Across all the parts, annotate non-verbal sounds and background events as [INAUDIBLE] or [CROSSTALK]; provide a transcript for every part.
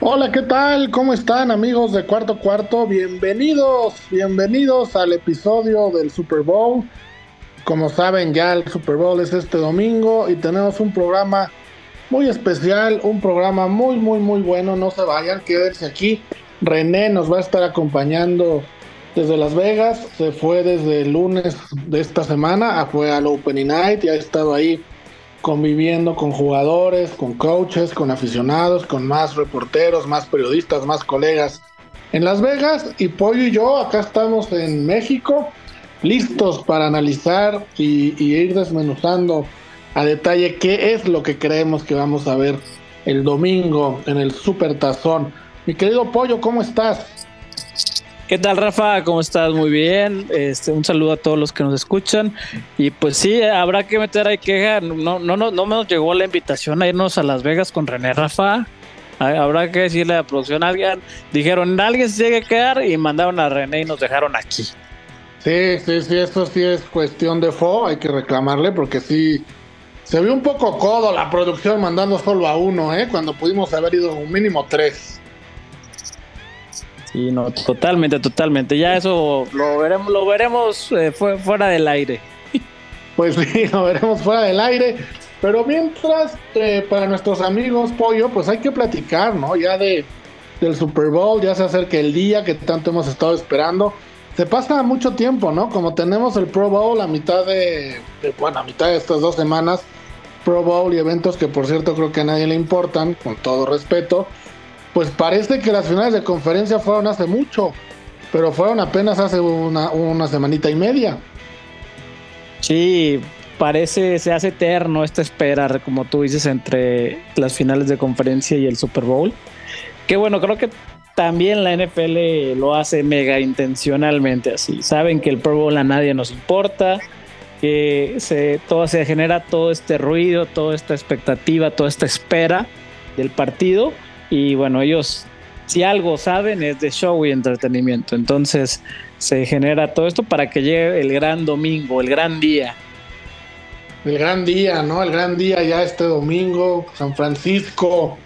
Hola, ¿qué tal? ¿Cómo están amigos de Cuarto Cuarto? Bienvenidos, bienvenidos al episodio del Super Bowl. Como saben ya el Super Bowl es este domingo y tenemos un programa muy especial, un programa muy, muy, muy bueno. No se vayan, quédense aquí. René nos va a estar acompañando desde Las Vegas. Se fue desde el lunes de esta semana, fue al Opening Night y ha estado ahí conviviendo con jugadores, con coaches, con aficionados, con más reporteros, más periodistas, más colegas en Las Vegas. Y Pollo y yo acá estamos en México, listos para analizar y, y ir desmenuzando a detalle qué es lo que creemos que vamos a ver el domingo en el Super Tazón. Mi querido Pollo, ¿cómo estás? ¿Qué tal, Rafa? ¿Cómo estás? Muy bien. Este, un saludo a todos los que nos escuchan. Y pues sí, habrá que meter ahí queja. No, no, no, no nos llegó la invitación a irnos a Las Vegas con René Rafa. Habrá que decirle a la producción a alguien. Dijeron, alguien se tiene que quedar y mandaron a René y nos dejaron aquí. Sí, sí, sí, eso sí es cuestión de fo. Hay que reclamarle porque sí, se vio un poco codo la producción mandando solo a uno, ¿eh? Cuando pudimos haber ido un mínimo tres. Sí, no, totalmente, totalmente. Ya eso lo veremos, lo veremos eh, fuera del aire. Pues sí, [LAUGHS] lo veremos fuera del aire. Pero mientras, eh, para nuestros amigos Pollo, pues hay que platicar, ¿no? Ya de del Super Bowl, ya se acerca el día que tanto hemos estado esperando. Se pasa mucho tiempo, ¿no? Como tenemos el Pro Bowl a mitad de, bueno, a mitad de estas dos semanas, Pro Bowl y eventos que por cierto creo que a nadie le importan, con todo respeto, pues parece que las finales de conferencia fueron hace mucho, pero fueron apenas hace una, una semanita y media. Sí, parece, se hace eterno esta espera, como tú dices, entre las finales de conferencia y el Super Bowl. Que bueno, creo que también la NFL lo hace mega intencionalmente así. Saben que el Pro Bowl a nadie nos importa, que se, todo, se genera todo este ruido, toda esta expectativa, toda esta espera del partido. Y bueno, ellos, si algo saben, es de show y entretenimiento. Entonces se genera todo esto para que llegue el gran domingo, el gran día. El gran día, ¿no? El gran día ya este domingo, San Francisco,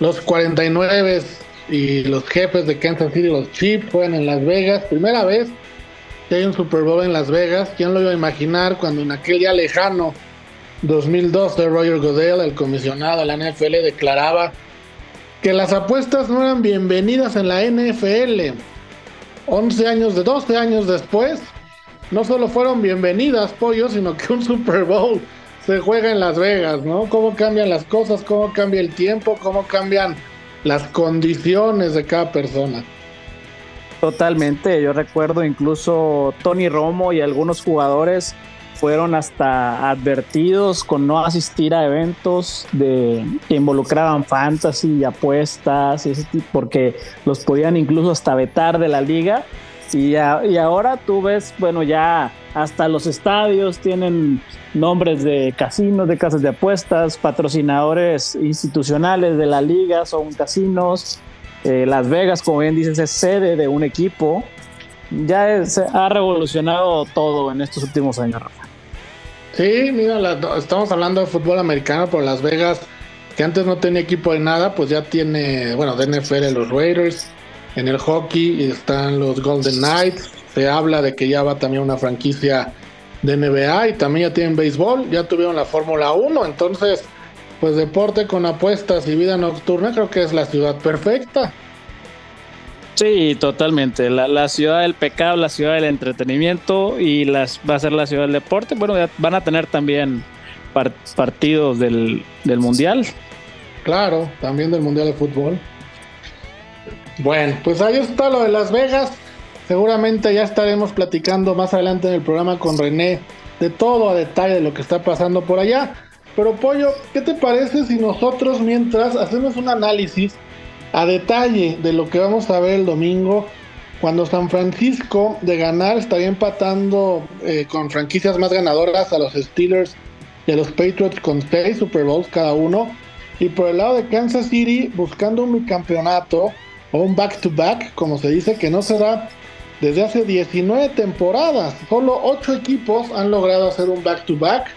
los 49 y los jefes de Kansas City, los Chiefs, juegan en Las Vegas. Primera vez que hay un Super Bowl en Las Vegas. ¿Quién lo iba a imaginar cuando en aquel día lejano, 2012, Roger Goodell, el comisionado de la NFL, declaraba que las apuestas no eran bienvenidas en la NFL? 11 años, de 12 años después, no solo fueron bienvenidas, pollo, sino que un Super Bowl se juega en Las Vegas, ¿no? Cómo cambian las cosas, cómo cambia el tiempo, cómo cambian las condiciones de cada persona. Totalmente, yo recuerdo incluso Tony Romo y algunos jugadores fueron hasta advertidos con no asistir a eventos de, que involucraban fantasy y apuestas porque los podían incluso hasta vetar de la liga. Y, a, y ahora tú ves, bueno, ya hasta los estadios tienen nombres de casinos, de casas de apuestas, patrocinadores institucionales de la liga, son casinos. Eh, Las Vegas, como bien dices, es sede de un equipo. Ya se ha revolucionado todo en estos últimos años, Rafa. Sí, mira, la, estamos hablando de fútbol americano, pero Las Vegas, que antes no tenía equipo de nada, pues ya tiene, bueno, de NFL los Raiders, en el hockey están los Golden Knights, se habla de que ya va también una franquicia de NBA y también ya tienen béisbol, ya tuvieron la Fórmula 1, entonces, pues deporte con apuestas y vida nocturna creo que es la ciudad perfecta. Sí, totalmente. La, la, ciudad del pecado, la ciudad del entretenimiento y las, va a ser la ciudad del deporte. Bueno, van a tener también part, partidos del, del, Mundial. Claro, también del Mundial de Fútbol. Bueno, pues ahí está lo de Las Vegas. Seguramente ya estaremos platicando más adelante en el programa con René de todo a detalle de lo que está pasando por allá. Pero Pollo, ¿qué te parece si nosotros mientras hacemos un análisis a detalle de lo que vamos a ver el domingo, cuando San Francisco de ganar estaría empatando eh, con franquicias más ganadoras a los Steelers y a los Patriots con seis Super Bowls cada uno. Y por el lado de Kansas City buscando un bicampeonato o un back-to-back, como se dice, que no se da desde hace 19 temporadas. Solo 8 equipos han logrado hacer un back-to-back.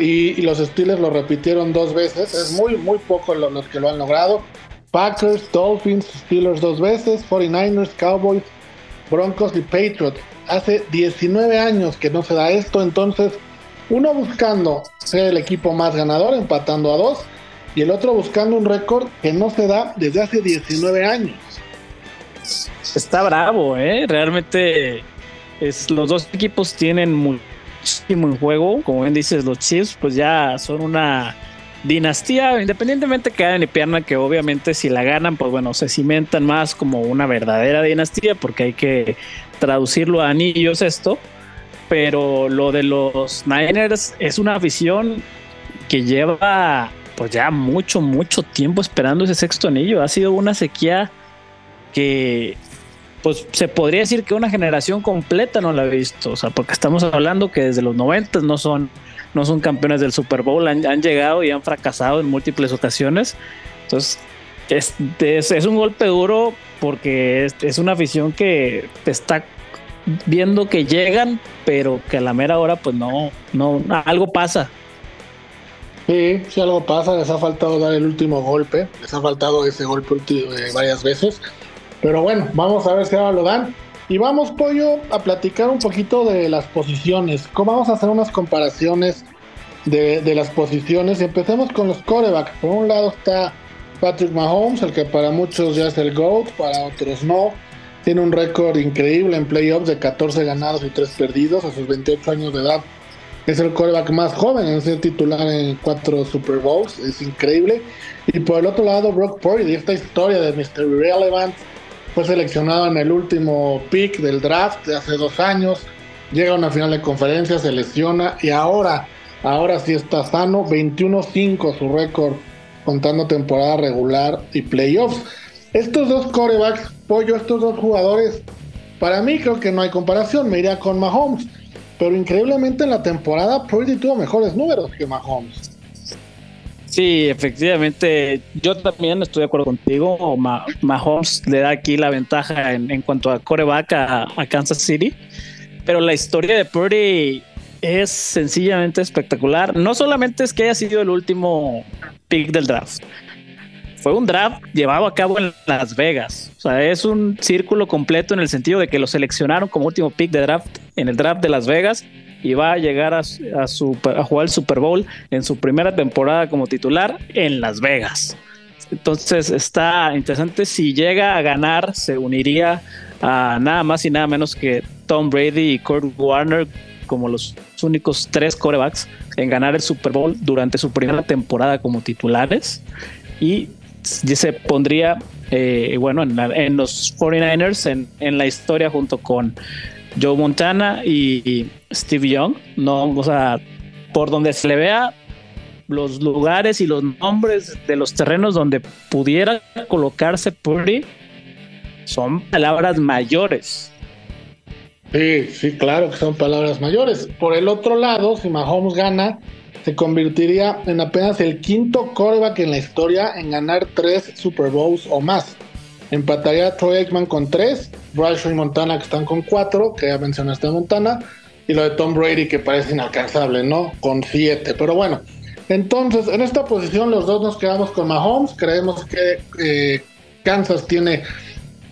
y, los Steelers lo repitieron dos veces. Es muy, muy poco los que lo han logrado. Packers, Dolphins, Steelers dos veces, 49ers, Cowboys, Broncos y Patriots. Hace 19 años que no se da esto, entonces uno buscando ser el equipo más ganador, empatando a dos, y el otro buscando un récord que no se da desde hace 19 años. Está bravo, ¿eh? Realmente es, los dos equipos tienen muchísimo en juego. Como bien dices, los Chiefs pues ya son una dinastía, independientemente que hagan y pierdan, que obviamente si la ganan, pues bueno, se cimentan más como una verdadera dinastía, porque hay que traducirlo a anillos esto. Pero lo de los Niners es una afición que lleva pues ya mucho, mucho tiempo esperando ese sexto anillo. Ha sido una sequía que pues se podría decir que una generación completa no la ha visto. O sea, porque estamos hablando que desde los 90 no son no son campeones del Super Bowl, han, llegado y han fracasado en múltiples ocasiones. Entonces, es, es, un golpe duro porque es, una afición que está viendo que llegan, pero que a la mera hora, pues no, no, algo pasa. Sí, sí, algo pasa, les ha faltado dar el último golpe, les ha faltado ese golpe eh, varias veces. Pero bueno, vamos a ver si ahora lo dan. Y vamos, Pollo, a platicar un poquito de las posiciones. ¿Cómo vamos a hacer unas comparaciones de, las posiciones? Empecemos con los corebacks. Por un lado está Patrick Mahomes, el que para muchos ya es el GOAT, para otros no. Tiene un récord increíble en playoffs de 14 ganados y 3 perdidos a sus 28 años de edad. Es el coreback más joven en ser titular en 4 Super Bowls. Es increíble. Y por el otro lado, Brock Purdy, esta historia de Mr. Irrelevant fue seleccionado en el último pick del draft de hace dos años, llega a una final de conferencia, se lesiona y ahora, ahora sí está sano, 21-5 su récord contando temporada regular y playoffs. Estos dos corebacks, pollo, estos dos jugadores, para mí creo que no hay comparación, me iría con Mahomes, pero increíblemente en la temporada Purdy tuvo mejores números que Mahomes. Sí, efectivamente, yo también estoy de acuerdo contigo. Mahomes le da aquí la ventaja en, cuanto a coreback a, Kansas City, pero la historia de Purdy es sencillamente espectacular. No solamente es que haya sido el último pick del draft, fue un draft llevado a cabo en Las Vegas. O sea, es un círculo completo en el sentido de que lo seleccionaron como último pick de draft en el draft de Las Vegas y va a llegar a, jugar el Super Bowl en su primera temporada como titular en Las Vegas. Entonces está interesante. Si llega a ganar, se uniría a nada más y nada menos que Tom Brady y Kurt Warner como los únicos tres corebacks en ganar el Super Bowl durante su primera temporada como titulares. Y se pondría, eh, bueno, en, los 49ers en, en la historia junto con Joe Montana y Steve Young, no, o sea, por donde se le vea los lugares y los nombres de los terrenos donde pudiera colocarse Purdy son palabras mayores. Sí, sí, claro que son palabras mayores. Por el otro lado, si Mahomes gana, se convertiría en apenas el quinto coreback en la historia en ganar tres Super Bowls o más. Empataría a Troy Aikman con tres, Bryce y Montana que están con cuatro, que ya mencionaste Montana, y lo de Tom Brady que parece inalcanzable, ¿no? Con siete. Pero bueno, entonces en esta posición los dos nos quedamos con Mahomes. Creemos que eh, Kansas tiene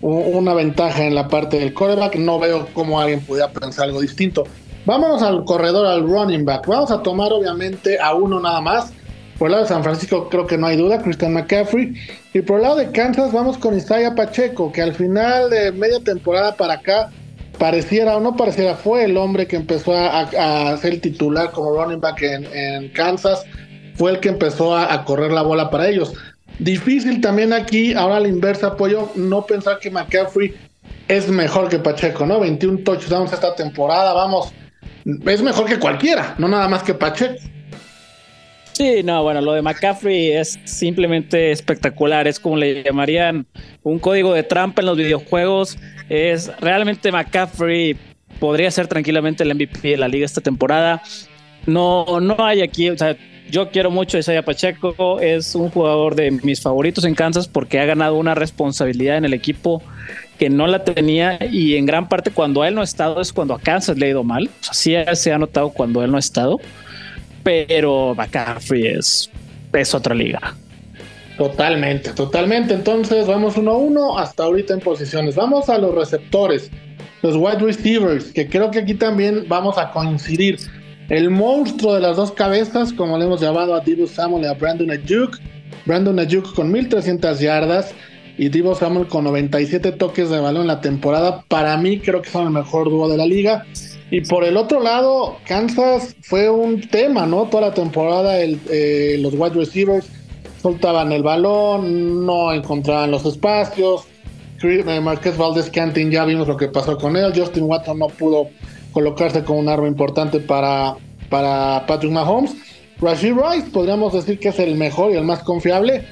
una ventaja en la parte del quarterback. No veo cómo alguien pudiera pensar algo distinto. Vámonos al corredor, al running back. Vamos a tomar obviamente a uno nada más. Por el lado de San Francisco creo que no hay duda, Christian McCaffrey. Y por el lado de Kansas vamos con Isaiah Pacheco, que al final de media temporada para acá, pareciera o no pareciera, fue el hombre que empezó a, ser el titular como running back en, Kansas. Fue el que empezó a, correr la bola para ellos. Difícil también aquí, ahora la inversa, apoyo, no pensar que McCaffrey es mejor que Pacheco, ¿no? 21 touchdowns esta temporada, vamos, es mejor que cualquiera, no nada más que Pacheco. Sí, no, bueno, lo de McCaffrey es simplemente espectacular. Es como le llamarían un código de trampa en los videojuegos. Es realmente McCaffrey podría ser tranquilamente el MVP de la liga esta temporada. No, no hay aquí, o sea, yo quiero mucho a Isaiah Pacheco, es un jugador de mis favoritos en Kansas porque ha ganado una responsabilidad en el equipo que no la tenía y en gran parte cuando él no ha estado es cuando a Kansas le ha ido mal. O sea, sí se ha notado cuando él no ha estado pero McCaffrey es, es otra liga. Totalmente, totalmente. Entonces vamos uno a uno hasta ahorita en posiciones. Vamos a los receptores, los wide receivers, que creo que aquí también vamos a coincidir. El monstruo de las dos cabezas, como le hemos llamado a Divo Samuel y a Brandon Ayuk. Brandon Ayuk con 1300 yardas y Divo Samuel con 97 toques de balón en la temporada. Para mí creo que son el mejor dúo de la liga. Y por el otro lado, Kansas fue un tema, ¿no? Toda la temporada eh, los wide receivers soltaban el balón, no encontraban los espacios. Eh, Marqués Valdez Cantin ya vimos lo que pasó con él. Justin Watson no pudo colocarse como un arma importante para, para Patrick Mahomes. Rashid Rice podríamos decir que es el mejor y el más confiable,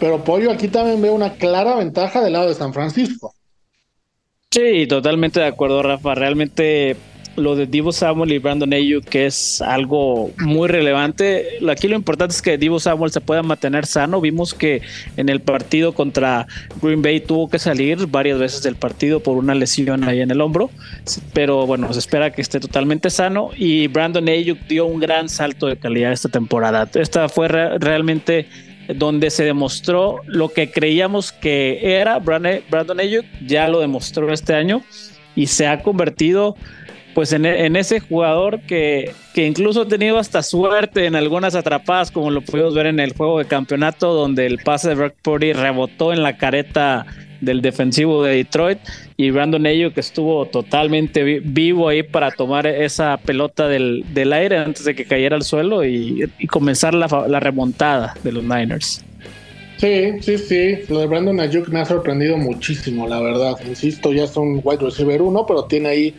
pero Pollo aquí también veo una clara ventaja del lado de San Francisco. Sí, totalmente de acuerdo, Rafa. Realmente lo de Divo Samuel y Brandon Ayuk, que es algo muy relevante. Aquí lo importante es que Divo Samuel se pueda mantener sano. Vimos que en el partido contra Green Bay tuvo que salir varias veces del partido por una lesión ahí en el hombro, pero bueno, se espera que esté totalmente sano y Brandon Ayuk dio un gran salto de calidad esta temporada. Esta fue realmente donde se demostró lo que creíamos que era Brandon Ayuk, ya lo demostró este año y se ha convertido pues en, ese jugador que, que, incluso ha tenido hasta suerte en algunas atrapadas, como lo pudimos ver en el juego de campeonato, donde el pase de Brock Purdy rebotó en la careta del defensivo de Detroit y Brandon Ayuk que estuvo totalmente vivo ahí para tomar esa pelota del, aire antes de que cayera al suelo y, comenzar la, la, remontada de los Niners. Sí, sí, sí. Lo de Brandon Ayuk me ha sorprendido muchísimo, la verdad. Insisto, ya es un wide receiver uno, pero tiene ahí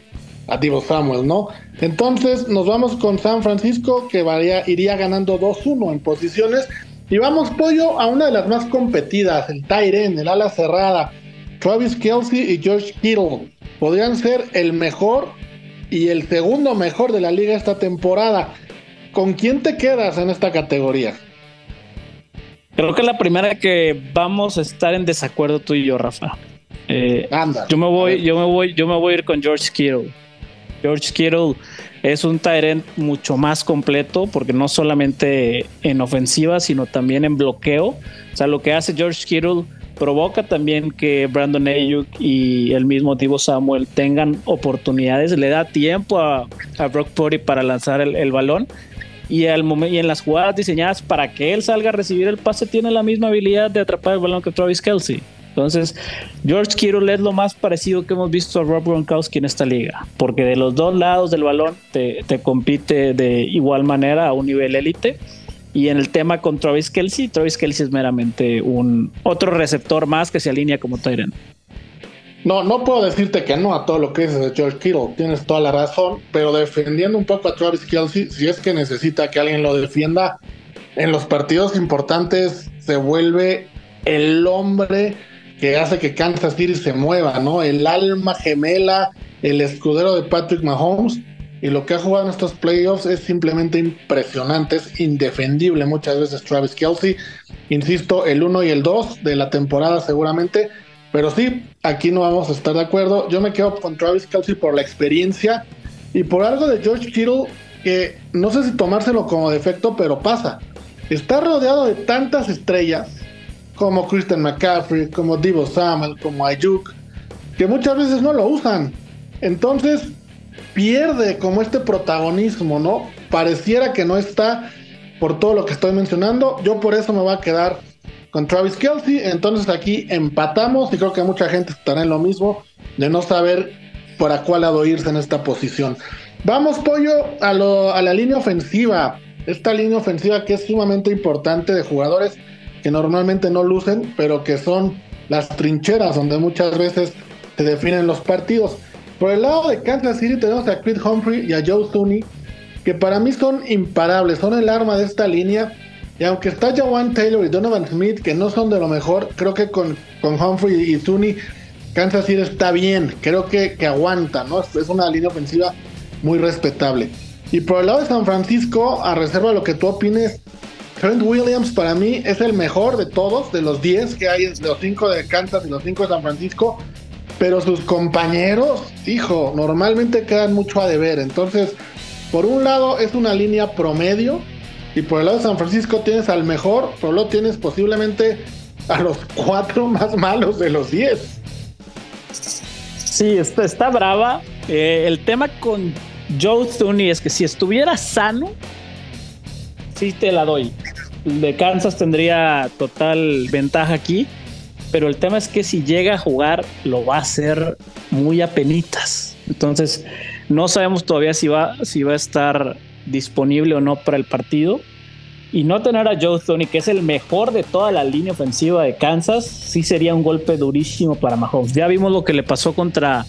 a Divo Samuel, ¿no? Entonces nos vamos con San Francisco que iría ganando 2-1 en posiciones y vamos pollo a una de las más competidas, el Tyren, el ala cerrada, Travis Kelsey y George Kittle. Podrían ser el mejor y el segundo mejor de la liga esta temporada. ¿Con quién te quedas en esta categoría? Creo que es la primera que vamos a estar en desacuerdo tú y yo, Rafa. Eh, Anda, yo me voy, yo me voy, yo me voy a ir con George Kittle. George Kittle es un Tyrant mucho más completo porque no solamente en ofensiva, sino también en bloqueo. O sea, lo que hace George Kittle provoca también que Brandon Ayuk y el mismo Tibo Samuel tengan oportunidades, le da tiempo a, Brock Purdy para lanzar el, balón y, al y en las jugadas diseñadas para que él salga a recibir el pase tiene la misma habilidad de atrapar el balón que Travis Kelsey. Entonces, George Kittle es lo más parecido que hemos visto a Rob Gronkowski en esta liga, porque de los dos lados del balón te, compite de igual manera a un nivel élite. Y en el tema con Travis Kelsey, Travis Kelsey es meramente un otro receptor más que se alinea como Tyrant. No, no puedo decirte que no a todo lo que dices de George Kittle, tienes toda la razón, pero defendiendo un poco a Travis Kelsey, si es que necesita que alguien lo defienda, en los partidos importantes se vuelve el hombre que hace que Kansas City se mueva, ¿no? El alma gemela, el escudero de Patrick Mahomes. Y lo que ha jugado en estos playoffs es simplemente impresionante, es indefendible muchas veces Travis Kelsey. Insisto, el 1 y el 2 de la temporada seguramente. Pero sí, aquí no vamos a estar de acuerdo. Yo me quedo con Travis Kelsey por la experiencia y por algo de George Kittle que no sé si tomárselo como defecto, pero pasa. Está rodeado de tantas estrellas como Christian McCaffrey, como Divo Samuel, como Ayuk, que muchas veces no lo usan. Entonces pierde como este protagonismo, ¿no? Pareciera que no está por todo lo que estoy mencionando. Yo por eso me voy a quedar con Travis Kelsey. Entonces aquí empatamos y creo que mucha gente estará en lo mismo de no saber por a cuál lado irse en esta posición. Vamos, Pollo, a, a la línea ofensiva. Esta línea ofensiva que es sumamente importante de jugadores que normalmente no lucen, pero que son las trincheras donde muchas veces se definen los partidos. Por el lado de Kansas City tenemos a Creed Humphrey y a Joe Tooney, que para mí son imparables, son el arma de esta línea. Y aunque está Jawan Taylor y Donovan Smith, que no son de lo mejor, creo que con, con Humphrey y Tooney, Kansas City está bien. Creo que, que aguanta, ¿no? Es, una línea ofensiva muy respetable. Y por el lado de San Francisco, a reserva de lo que tú opines, Trent Williams para mí es el mejor de todos, de los 10 que hay, de los 5 de Kansas y los 5 de San Francisco. Pero sus compañeros, hijo, normalmente quedan mucho a deber. Entonces, por un lado es una línea promedio y por el lado de San Francisco tienes al mejor, pero luego tienes posiblemente a los cuatro más malos de los 10. Sí, está, está brava. Eh, el tema con Joe Thuney es que si estuviera sano, sí te la doy. De Kansas tendría total ventaja aquí. Pero el tema es que si llega a jugar, lo va a hacer muy a penitas. Entonces, no sabemos todavía si va, si va a estar disponible o no para el partido. Y no tener a Joe Tony, que es el mejor de toda la línea ofensiva de Kansas, sí sería un golpe durísimo para Mahomes. Ya vimos lo que le pasó contra,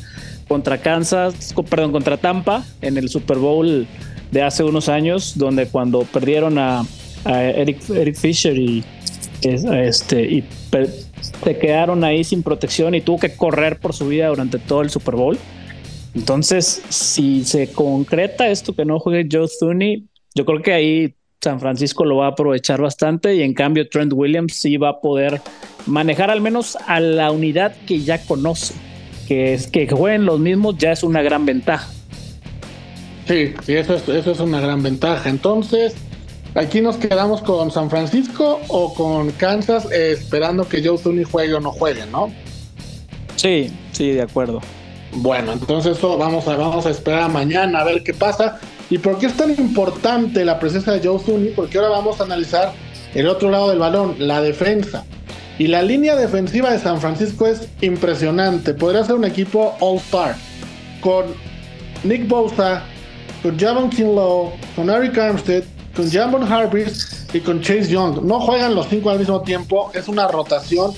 contra Kansas, perdón, contra Tampa en el Super Bowl de hace unos años, donde cuando perdieron a, Eric, Eric, Fisher y, este, y se quedaron ahí sin protección y tuvo que correr por su vida durante todo el Super Bowl. Entonces, si se concreta esto que no juegue Joe Thuney, yo creo que ahí San Francisco lo va a aprovechar bastante y en cambio Trent Williams sí va a poder manejar al menos a la unidad que ya conoce. Que es que jueguen los mismos ya es una gran ventaja. Sí, sí, eso es, eso es una gran ventaja. Entonces, aquí nos quedamos con San Francisco o con Kansas eh, esperando que Joe Thuney juegue o no juegue, ¿no? Sí, sí, de acuerdo. Bueno, entonces eso vamos a, vamos a esperar mañana a ver qué pasa. ¿Y por qué es tan importante la presencia de Joe Zuni? Porque ahora vamos a analizar el otro lado del balón, la defensa. Y la línea defensiva de San Francisco es impresionante. Podría ser un equipo all-star. Con Nick Bosa, con Javon Kinlow, con Eric Armstead, con Jambon Harris y con Chase Young. No juegan los cinco al mismo tiempo, es una rotación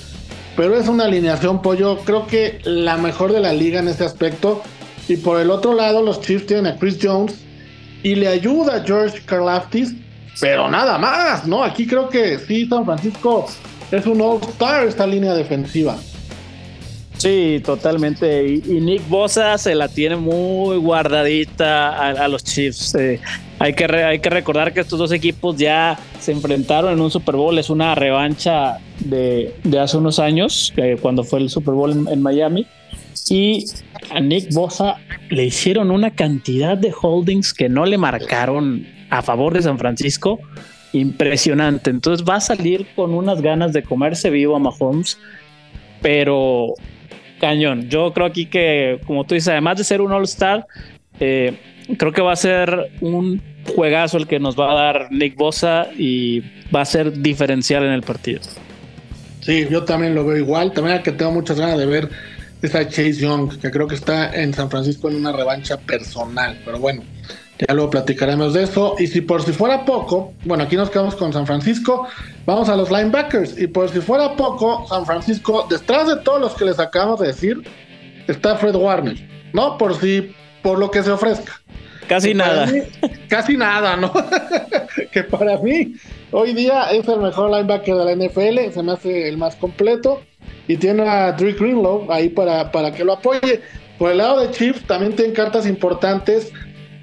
pero es una alineación, pollo, creo que la mejor de la liga en ese aspecto. Y por el otro lado, los Chiefs tienen a Chris Jones y le ayuda a George Karlaftis, pero nada más, ¿no? Aquí creo que sí, San Francisco es un all-star esta línea defensiva. Sí, totalmente. Y, Nick Bosa se la tiene muy guardadita a, los Chiefs. Eh, hay, que hay que recordar que estos dos equipos ya se enfrentaron en un Super Bowl. Es una revancha de, hace unos años, cuando fue el Super Bowl en, Miami. Y a Nick Bosa le hicieron una cantidad de holdings que no le marcaron a favor de San Francisco. Impresionante. Entonces va a salir con unas ganas de comerse vivo a Mahomes. Pero cañón. Yo creo aquí que, como tú dices, además de ser un All-Star, eh, creo que va a ser un juegazo el que nos va a dar Nick Bosa y va a ser diferencial en el partido. Sí, yo también lo veo igual. También que tengo muchas ganas de ver esa Chase Young, que creo que está en San Francisco en una revancha personal. Pero bueno, ya luego platicaremos de eso. Y si por si fuera poco, bueno, aquí nos quedamos con San Francisco. Vamos a los linebackers. Y por si fuera poco, San Francisco, detrás de todos los que les acabamos de decir, está Fred Warner. ¿No? Por si, por lo que se ofrezca. Casi nada. casi nada, ¿no? [LAUGHS] que para mí, hoy día es el mejor linebacker de la NFL. Se me hace el más completo. Y tiene a Drew Greenlow ahí para, para que lo apoye. Por el lado de Chiefs también tienen cartas importantes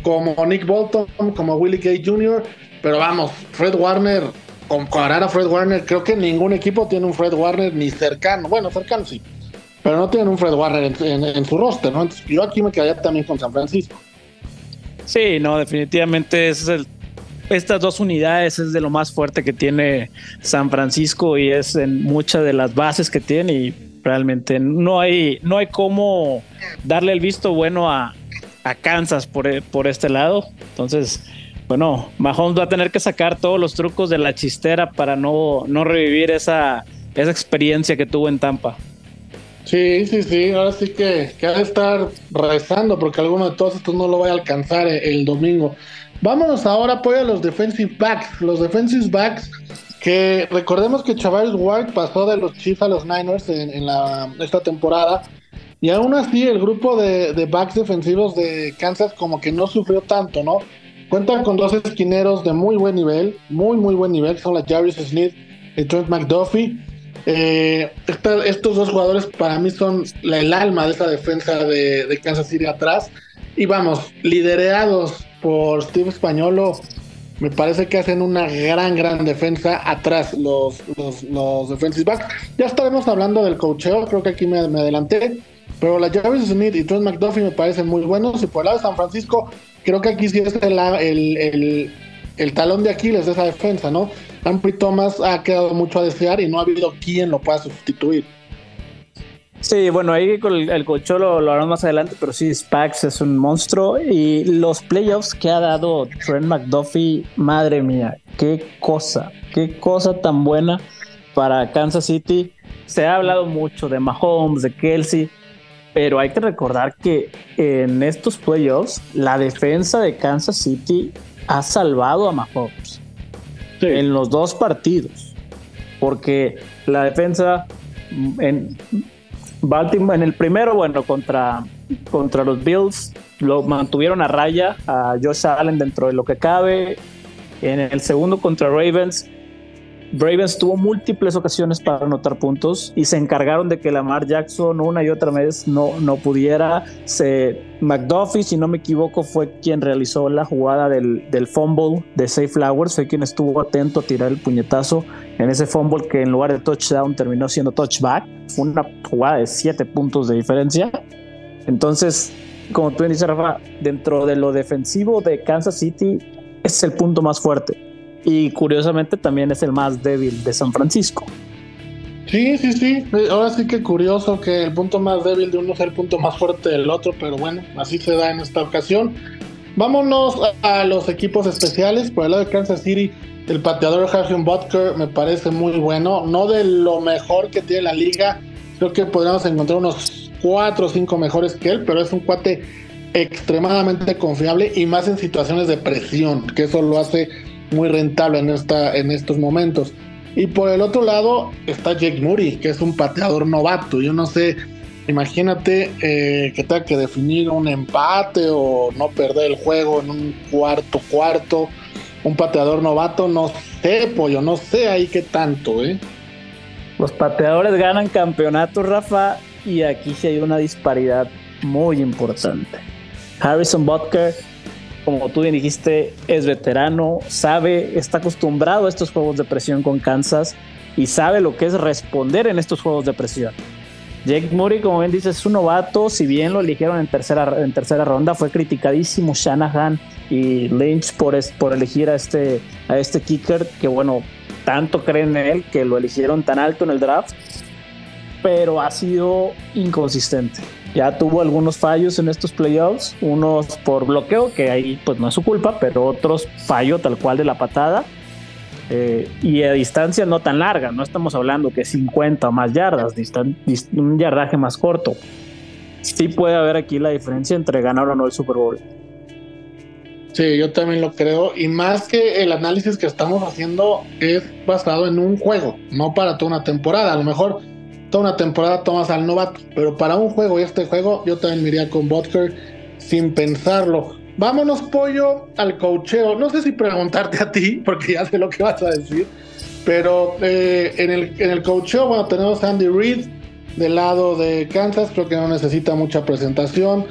como Nick Bolton, como Willie Gay Jr., pero vamos, Fred Warner, comparar a Fred Warner, creo que ningún equipo tiene un Fred Warner ni cercano, bueno, cercano sí, pero no tienen un Fred Warner en, su roster, ¿no? Entonces yo aquí me quedaría también con San Francisco. Sí, no, definitivamente es el, estas dos unidades es de lo más fuerte que tiene San Francisco y es en muchas de las bases que tiene y realmente no hay, no hay cómo darle el visto bueno a, a Kansas por, por este lado. Entonces, bueno, Mahomes va a tener que sacar todos los trucos de la chistera para no, no revivir esa, esa experiencia que tuvo en Tampa. Sí, sí, sí, ahora sí que, que ha de estar rezando porque alguno de todos estos no lo va a alcanzar el, domingo. Vámonos ahora pues a los defensive backs. Los defensive backs que recordemos que Chavez Ward pasó de los Chiefs a los Niners en, la, esta temporada y aún así, el grupo de, backs defensivos de Kansas como que no sufrió tanto, ¿no? Cuentan con dos esquineros de muy buen nivel, muy, muy buen nivel, son las Jarvis Smith y Trent McDuffie. Eh, estos dos jugadores para mí son el alma de esa defensa de, de Kansas City atrás. Y vamos, liderados por Steve Españolo, me parece que hacen una gran, gran defensa atrás los, los, los defensive backs. Ya estaremos hablando del cocheo, creo que aquí me, adelanté. Pero la Jarvis Smith y Trent McDuffie me parecen muy buenos. Y por el lado de San Francisco, creo que aquí sí es el, el, el, talón de Aquiles de esa defensa, ¿no? Ampri Thomas ha quedado mucho a desear y no ha habido quien lo pueda sustituir. Sí, bueno, ahí con el, el lo, harán más adelante, pero sí, Spax es un monstruo. Y los playoffs que ha dado Trent McDuffie, madre mía, qué cosa, qué cosa tan buena para Kansas City. Se ha hablado mucho de Mahomes, de Kelsey, pero hay que recordar que en estos playoffs la defensa de Kansas City ha salvado a Mahomes en los dos partidos, porque la defensa en, Baltimore en el primero, bueno, contra, contra los Bills, lo mantuvieron a raya a Josh Allen dentro de lo que cabe. En el segundo contra Ravens, Ravens tuvo múltiples ocasiones para anotar puntos y se encargaron de que Lamar Jackson una y otra vez no, no pudiera. Se, McDuffie, si no me equivoco, fue quien realizó la jugada del, del fumble de Safe Flowers, fue quien estuvo atento a tirar el puñetazo en ese fumble que en lugar de touchdown terminó siendo touchback. Fue una jugada de siete puntos de diferencia. Entonces, como tú dices, Rafa, dentro de lo defensivo de Kansas City es el punto más fuerte y curiosamente también es el más débil de San Francisco. Sí, sí, sí. Ahora sí que curioso que el punto más débil de uno sea el punto más fuerte del otro, pero bueno, así se da en esta ocasión. Vámonos a los equipos especiales. Por el lado de Kansas City, el pateador Harrison Butker me parece muy bueno. No de lo mejor que tiene la liga. Creo que podríamos encontrar unos 4 o 5 mejores que él, pero es un cuate extremadamente confiable y más en situaciones de presión, que eso lo hace muy rentable en, esta, en estos momentos. Y por el otro lado está Jake Murray, que es un pateador novato. Yo no sé, imagínate eh, que tenga que definir un empate o no perder el juego en un cuarto cuarto. Un pateador novato, no sé, pollo, no sé ahí qué tanto, ¿eh? Los pateadores ganan campeonatos, Rafa, y aquí sí hay una disparidad muy importante. Harrison Butker como tú bien dijiste, es veterano, sabe, está acostumbrado a estos juegos de presión con Kansas y sabe lo que es responder en estos juegos de presión. Jake Murray, como bien dices, es un novato. Si bien lo eligieron en tercera, en tercera ronda, fue criticadísimo Shanahan y Lynch por, por elegir a este, a este kicker, que bueno, tanto creen en él que lo eligieron tan alto en el draft, pero ha sido inconsistente ya tuvo algunos fallos en estos playoffs, unos por bloqueo, que ahí pues no es su culpa, pero otros fallo tal cual de la patada. Eh, y a distancia no tan larga, no estamos hablando que 50 o más yardas, un yardaje más corto. Sí puede haber aquí la diferencia entre ganar o no el Super Bowl. Sí, yo también lo creo. Y más que el análisis que estamos haciendo es basado en un juego, no para toda una temporada. A lo mejor toda una temporada tomas al novato. Pero para un juego y este juego, yo también me iría con Butker sin pensarlo. Vámonos, pollo, al cocheo. No sé si preguntarte a ti, [LAUGHS] porque ya sé lo que vas a decir. Pero eh, en, el, en el cocheo, bueno, tenemos a Andy Reid del lado de Kansas. Creo que no necesita mucha presentación.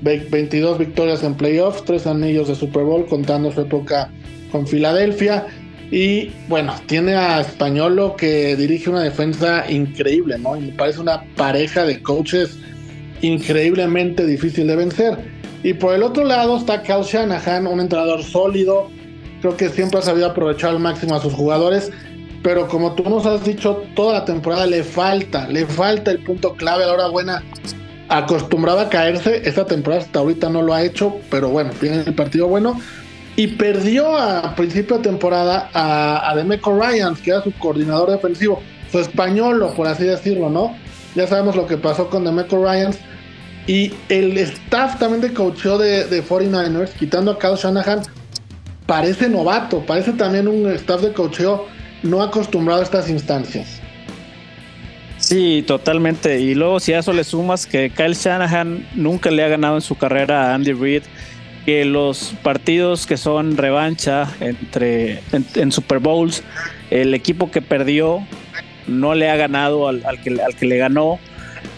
22 victorias en playoffs, 3 anillos de Super Bowl, contando su época con Filadelfia. Y bueno, tiene a Españolo que dirige una defensa increíble, ¿no? Y me parece una pareja de coaches increíblemente difícil de vencer. Y por el otro lado está Cal Shanahan, un entrenador sólido. Creo que siempre ha sabido aprovechar al máximo a sus jugadores. Pero como tú nos has dicho, toda la temporada le falta, le falta el punto clave. A la hora buena, acostumbraba a caerse. Esta temporada hasta ahorita no lo ha hecho, pero bueno, tiene el partido bueno y perdió a principio de temporada a, Demeco Ryans, que era su coordinador defensivo, su español, por así decirlo, ¿no? Ya sabemos lo que pasó con Demeco Ryans. Y el staff también de coacheo de, de 49ers, quitando a Kyle Shanahan, parece novato, parece también un staff de coacheo no acostumbrado a estas instancias. Sí, totalmente. Y luego si a eso le sumas que Kyle Shanahan nunca le ha ganado en su carrera a Andy Reid, que los partidos que son revancha entre en, Super Bowls, el equipo que perdió no le ha ganado al, que, al que le ganó.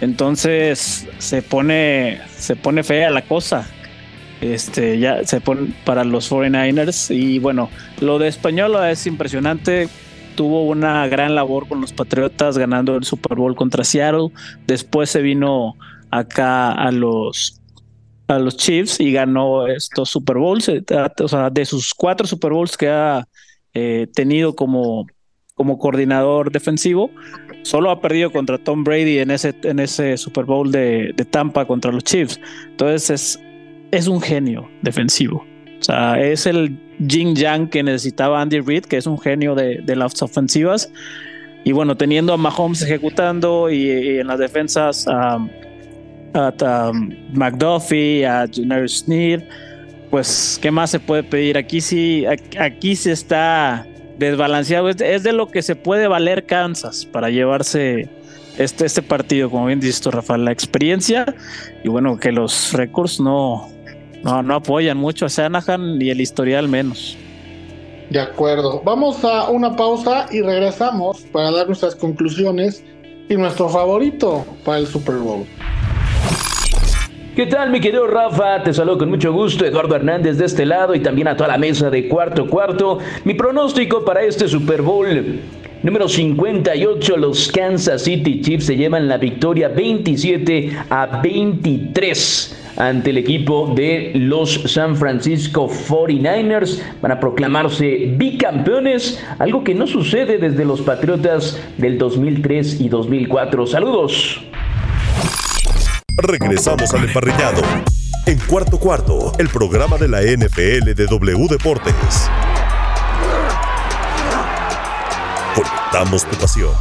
Entonces se pone, se pone fea la cosa. Este, ya se pone para los 49ers. Y bueno, lo de español es impresionante. Tuvo una gran labor con los Patriotas ganando el Super Bowl contra Seattle. Después se vino acá a los a los Chiefs y ganó estos Super Bowls. Eh, o sea, de sus cuatro Super Bowls que ha eh, tenido como, como coordinador defensivo, solo ha perdido contra Tom Brady en ese, en ese Super Bowl de, Tampa contra los Chiefs. Entonces es, es un genio defensivo. O sea, es el Jing Yang que necesitaba Andy Reid, que es un genio de, las ofensivas. Y bueno, teniendo a Mahomes ejecutando y, en las defensas a, McDuffie, a Junior Sneed, pues, ¿qué más se puede pedir? Aquí sí, aquí se está desbalanceado. Es de, lo que se puede valer Kansas para llevarse este, este partido, como bien dices tú, Rafael, la experiencia y bueno, que los récords no, no, no apoyan mucho a Shanahan y el historial menos. De acuerdo. Vamos a una pausa y regresamos para dar nuestras conclusiones y nuestro favorito para el Super Bowl. ¿Qué tal, mi querido Rafa? Te saludo con mucho gusto, Eduardo Hernández de este lado y también a toda la mesa de cuarto cuarto. Mi pronóstico para este Super Bowl Número 58, los Kansas City Chiefs se llevan la victoria 27 a 23 ante el equipo de los San Francisco 49ers. Van a proclamarse bicampeones, algo que no sucede desde los Patriotas del 2003 y 2004. Saludos. Regresamos al emparrillado. En cuarto cuarto, el programa de la NFL de W Deportes. Conectamos tu pasión.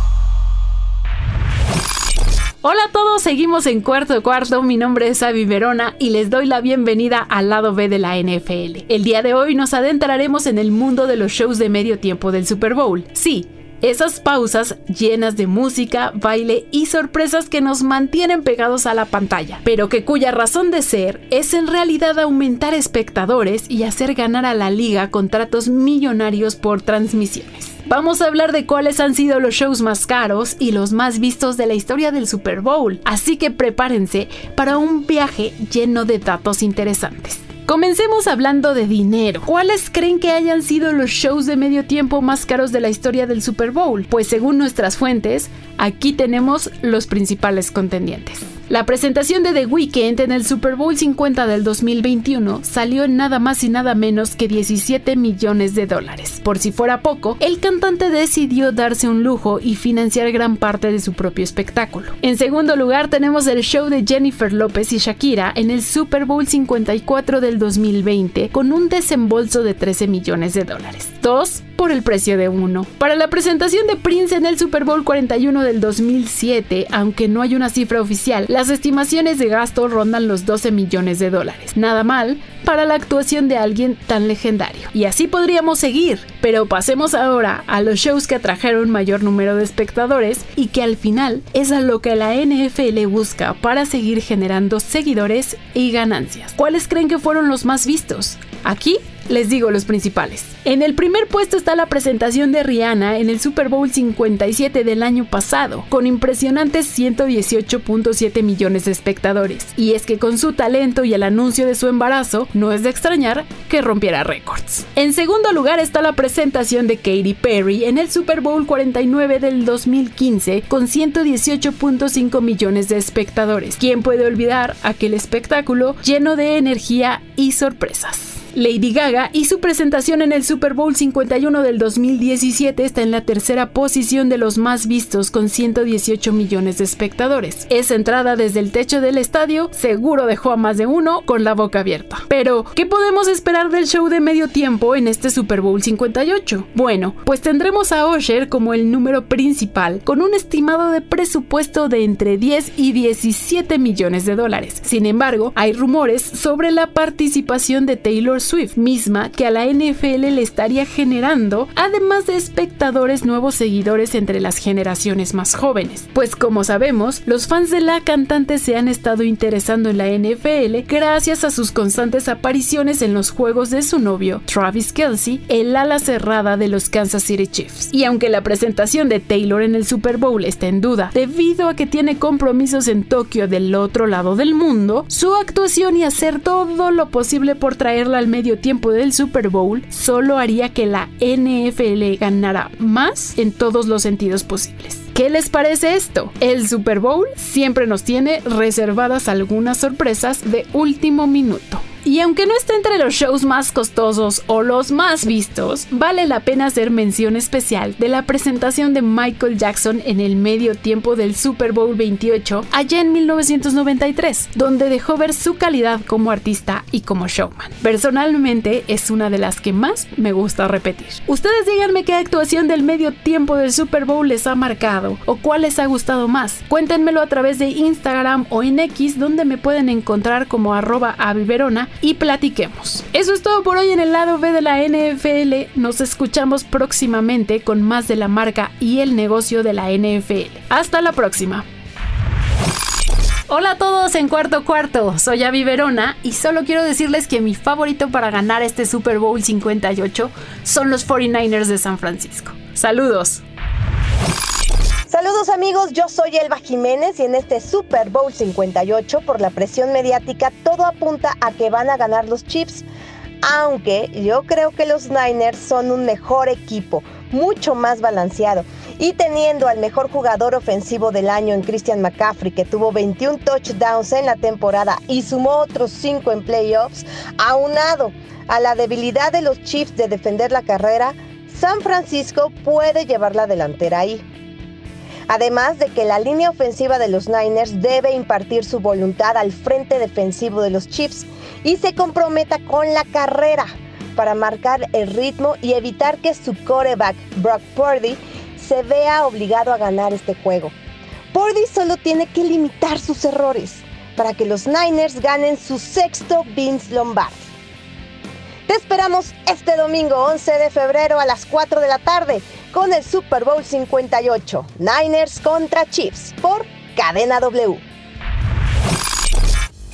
Hola a todos, seguimos en cuarto cuarto. Mi nombre es Avi Verona y les doy la bienvenida al lado B de la NFL. El día de hoy nos adentraremos en el mundo de los shows de medio tiempo del Super Bowl. Sí, esas pausas llenas de música, baile y sorpresas que nos mantienen pegados a la pantalla, pero que cuya razón de ser es en realidad aumentar espectadores y hacer ganar a la liga contratos millonarios por transmisiones. Vamos a hablar de cuáles han sido los shows más caros y los más vistos de la historia del Super Bowl, así que prepárense para un viaje lleno de datos interesantes. Comencemos hablando de dinero. ¿Cuáles creen que hayan sido los shows de medio tiempo más caros de la historia del Super Bowl? Pues según nuestras fuentes, aquí tenemos los principales contendientes. La presentación de The Weeknd en el Super Bowl 50 del 2021 salió en nada más y nada menos que 17 millones de dólares. Por si fuera poco, el cantante decidió darse un lujo y financiar gran parte de su propio espectáculo. En segundo lugar tenemos el show de Jennifer López y Shakira en el Super Bowl 54 del 2020 con un desembolso de 13 millones de dólares. Dos por el precio de uno. Para la presentación de Prince en el Super Bowl 41 del 2007, aunque no hay una cifra oficial, las estimaciones de gasto rondan los 12 millones de dólares. Nada mal para la actuación de alguien tan legendario. Y así podríamos seguir, pero pasemos ahora a los shows que atrajeron mayor número de espectadores y que al final es a lo que la NFL busca para seguir generando seguidores y ganancias. ¿Cuáles creen que fueron los más vistos? Aquí les digo los principales. En el primer puesto está la presentación de Rihanna en el Super Bowl 57 del año pasado, con impresionantes 118.7 millones de espectadores. Y es que con su talento y el anuncio de su embarazo, no es de extrañar que rompiera récords. En segundo lugar está la presentación de Katy Perry en el Super Bowl 49 del 2015, con 118.5 millones de espectadores. ¿Quién puede olvidar aquel espectáculo lleno de energía y sorpresas? Lady Gaga y su presentación en el Super Bowl 51 del 2017 está en la tercera posición de los más vistos con 118 millones de espectadores. Esa entrada desde el techo del estadio seguro dejó a más de uno con la boca abierta. Pero, ¿qué podemos esperar del show de medio tiempo en este Super Bowl 58? Bueno, pues tendremos a Usher como el número principal, con un estimado de presupuesto de entre 10 y 17 millones de dólares. Sin embargo, hay rumores sobre la participación de Taylor Swift, misma que a la NFL le estaría generando, además de espectadores nuevos seguidores entre las generaciones más jóvenes. Pues como sabemos, los fans de la cantante se han estado interesando en la NFL gracias a sus constantes apariciones en los juegos de su novio, Travis Kelsey, el ala cerrada de los Kansas City Chiefs. Y aunque la presentación de Taylor en el Super Bowl está en duda, debido a que tiene compromisos en Tokio del otro lado del mundo, su actuación y hacer todo lo posible por traerla al medio tiempo del Super Bowl solo haría que la NFL ganara más en todos los sentidos posibles. ¿Qué les parece esto? El Super Bowl siempre nos tiene reservadas algunas sorpresas de último minuto. Y aunque no esté entre los shows más costosos o los más vistos, vale la pena hacer mención especial de la presentación de Michael Jackson en el medio tiempo del Super Bowl 28 allá en 1993, donde dejó ver su calidad como artista y como showman. Personalmente es una de las que más me gusta repetir. Ustedes díganme qué actuación del medio tiempo del Super Bowl les ha marcado o cuál les ha gustado más. Cuéntenmelo a través de Instagram o en X donde me pueden encontrar como arroba aviverona y platiquemos. Eso es todo por hoy en el lado B de la NFL. Nos escuchamos próximamente con más de la marca y el negocio de la NFL. Hasta la próxima. Hola a todos en cuarto cuarto, soy Avi Verona y solo quiero decirles que mi favorito para ganar este Super Bowl 58 son los 49ers de San Francisco. Saludos. Saludos amigos, yo soy Elba Jiménez y en este Super Bowl 58 por la presión mediática todo apunta a que van a ganar los Chiefs, aunque yo creo que los Niners son un mejor equipo, mucho más balanceado y teniendo al mejor jugador ofensivo del año en Christian McCaffrey que tuvo 21 touchdowns en la temporada y sumó otros 5 en playoffs, aunado a la debilidad de los Chiefs de defender la carrera, San Francisco puede llevar la delantera ahí. Además de que la línea ofensiva de los Niners debe impartir su voluntad al frente defensivo de los Chiefs y se comprometa con la carrera para marcar el ritmo y evitar que su quarterback Brock Purdy se vea obligado a ganar este juego. Purdy solo tiene que limitar sus errores para que los Niners ganen su sexto Vince Lombardi. Te esperamos este domingo 11 de febrero a las 4 de la tarde con el Super Bowl 58, Niners contra Chiefs por Cadena W.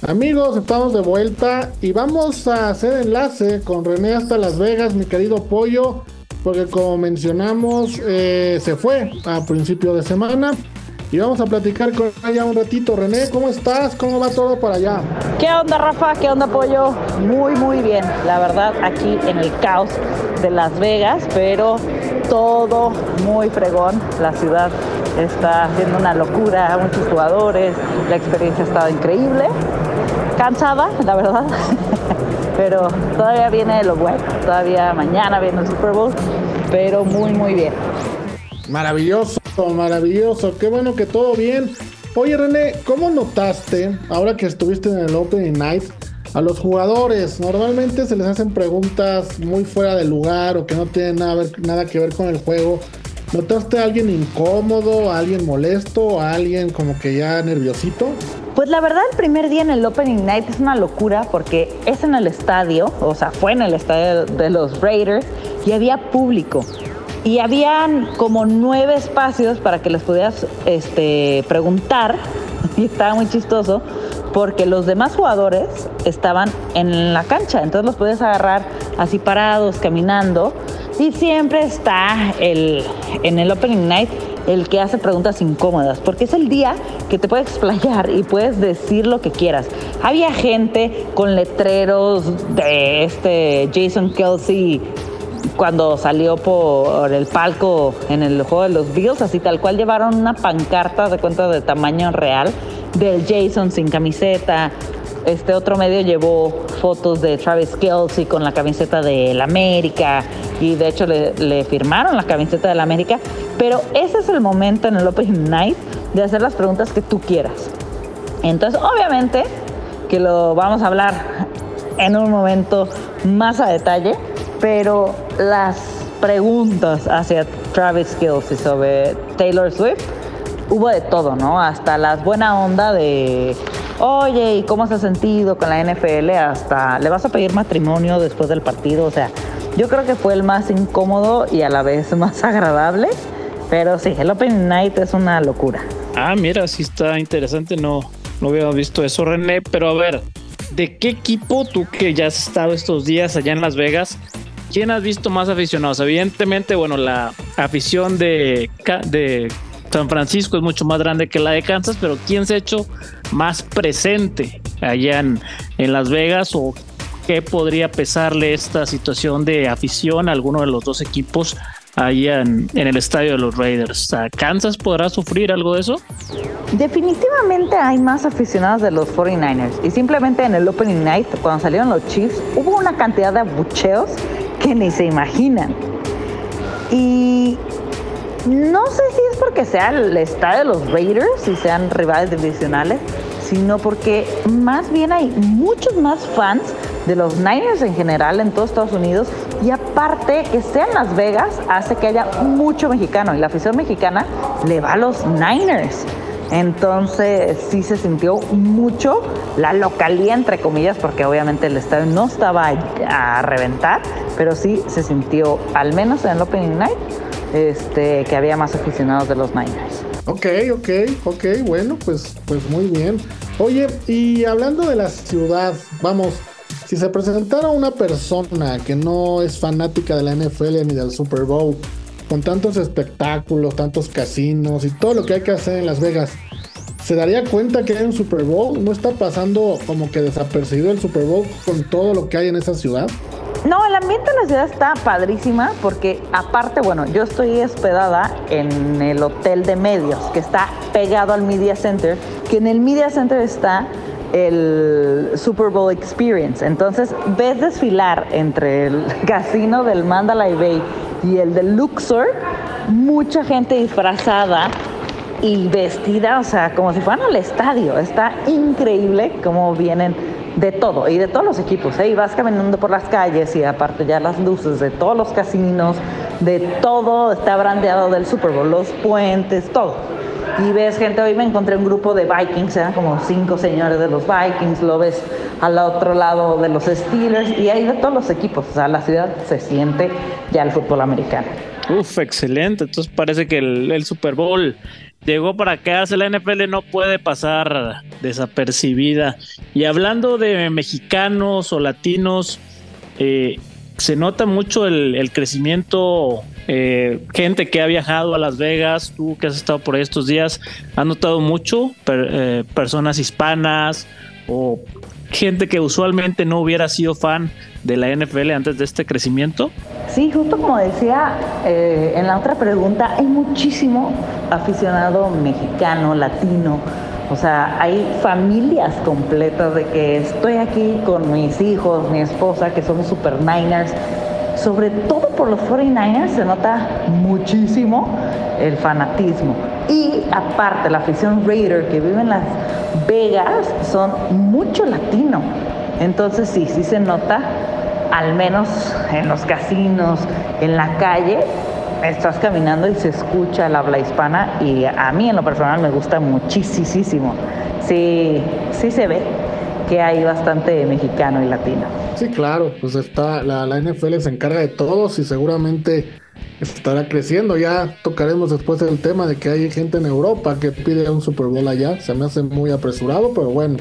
Amigos, estamos de vuelta y vamos a hacer enlace con René hasta Las Vegas, mi querido Pollo, porque como mencionamos, eh, se fue a principio de semana y vamos a platicar con ella un ratito. René, ¿cómo estás? ¿Cómo va todo por allá? ¿Qué onda, Rafa? ¿Qué onda, Pollo? Muy, muy bien. La verdad, aquí en el caos de Las Vegas, pero todo muy fregón. La ciudad está haciendo una locura, muchos jugadores, la experiencia ha estado increíble. Cansada, la verdad. [LAUGHS] pero todavía viene lo bueno. Todavía mañana viene el Super Bowl, pero muy, muy bien. Maravilloso, maravilloso. Qué bueno que todo bien. Oye René, ¿cómo notaste, ahora que estuviste en el Opening Night, a los jugadores? Normalmente se les hacen preguntas muy fuera de lugar o que no tienen nada, nada que ver con el juego. ¿Notaste a alguien incómodo, a alguien molesto, a alguien como que ya nerviosito? Pues la verdad el primer día en el Opening Night es una locura porque es en el estadio, o sea, fue en el estadio de los Raiders y había público y habían como nueve espacios para que les pudieras este, preguntar [LAUGHS] y estaba muy chistoso porque los demás jugadores estaban en la cancha, entonces los podías agarrar así parados, caminando y siempre está el, en el Opening Night el que hace preguntas incómodas, porque es el día que te puedes explayar y puedes decir lo que quieras. Había gente con letreros de este Jason Kelsey cuando salió por el palco en el juego de los Bills, así tal cual llevaron una pancarta de cuenta de tamaño real del Jason sin camiseta. Este otro medio llevó fotos de Travis Kelsey con la camiseta del América y de hecho le, firmaron la camiseta del América. Pero ese es el momento en el Open Night de hacer las preguntas que tú quieras. Entonces, obviamente que lo vamos a hablar en un momento más a detalle pero las preguntas hacia Travis Kelsey sobre Taylor Swift hubo de todo, ¿no? Hasta las buena onda de, oye, ¿y cómo se ha sentido con la NFL? Hasta le vas a pedir matrimonio después del partido. O sea, yo creo que fue el más incómodo y a la vez [LAUGHS] más agradable. Pero sí, el Open Night es una locura. Ah, mira, sí está interesante. No, no había visto eso, René. Pero a ver, ¿de qué equipo tú que ya has estado estos días allá en Las Vegas? ¿Quién has visto más aficionados? Evidentemente, bueno, la afición de, San Francisco es mucho más grande que la de Kansas, pero ¿quién se ha hecho más presente allá en, Las Vegas o qué podría pesarle esta situación de afición a alguno de los dos equipos allá en, en, el estadio de los Raiders. ¿Kansas podrá sufrir algo de eso? Definitivamente hay más aficionados de los 49ers. Y simplemente en el Opening Night, cuando salieron los Chiefs, hubo una cantidad de abucheos que ni se imaginan. Y no sé si es porque sea el estadio de los Raiders y sean rivales divisionales, sino porque más bien hay muchos más fans de los Niners en general en todos Estados Unidos y aparte que sea en Las Vegas hace que haya mucho mexicano y la afición mexicana le va a los Niners. Entonces sí se sintió mucho la localía, entre comillas, porque obviamente el estadio no estaba a reventar, pero sí se sintió, al menos en el Opening Night, este, que había más aficionados de los Niners. Ok, ok, ok, bueno, pues, pues muy bien. Oye, y hablando de la ciudad, vamos, si se presentara una persona que no es fanática de la NFL ni del Super Bowl, con tantos espectáculos, tantos casinos y todo lo que hay que hacer en Las Vegas, ¿se daría cuenta que hay un Super Bowl? ¿No está pasando como que desapercibido el Super Bowl con todo lo que hay en esa ciudad? No, el ambiente en la ciudad está padrísima porque aparte, bueno, yo estoy hospedada en el hotel de medios que está pegado al Media Center, que en el Media Center está el Super Bowl Experience. Entonces ves desfilar entre el [LAUGHS] casino del Mandalay Bay y el de Luxor, mucha gente disfrazada y vestida, o sea, como si fueran al estadio. Está increíble cómo vienen de todo y de todos los equipos. ¿eh? Y vas caminando por las calles y aparte ya las luces de todos los casinos, de todo está brandeado del Super Bowl, los puentes, todo. Y ves gente, hoy me encontré un grupo de Vikings, eran como cinco señores de los Vikings, lo ves al otro lado de los Steelers y hay de todos los equipos. O sea, la ciudad se siente ya el fútbol americano. Uf, excelente. Entonces parece que el, Super Bowl llegó para quedarse. La NFL no puede pasar desapercibida. Y hablando de mexicanos o latinos, eh, se nota mucho el, crecimiento. Eh, gente que ha viajado a Las Vegas, tú que has estado por estos días, ¿has notado mucho? Eh, personas hispanas o gente que usualmente no hubiera sido fan de la NFL antes de este crecimiento? Sí, justo como decía eh, en la otra pregunta, hay muchísimo aficionado mexicano, latino. O sea, hay familias completas de que estoy aquí con mis hijos, mi esposa, que somos super Niners. Sobre todo por los 49ers se nota muchísimo el fanatismo. Y aparte, la afición Raider que vive en Las Vegas son mucho latino. Entonces sí, sí se nota, al menos en los casinos, en la calle, estás caminando y se escucha el habla hispana y a mí en lo personal me gusta muchísimo. Sí, sí se ve que hay bastante mexicano y latino. Sí, claro, pues está, la, la NFL se encarga de todos y seguramente estará creciendo. Ya tocaremos después el tema de que hay gente en Europa que pide un Super Bowl allá. Se me hace muy apresurado, pero bueno,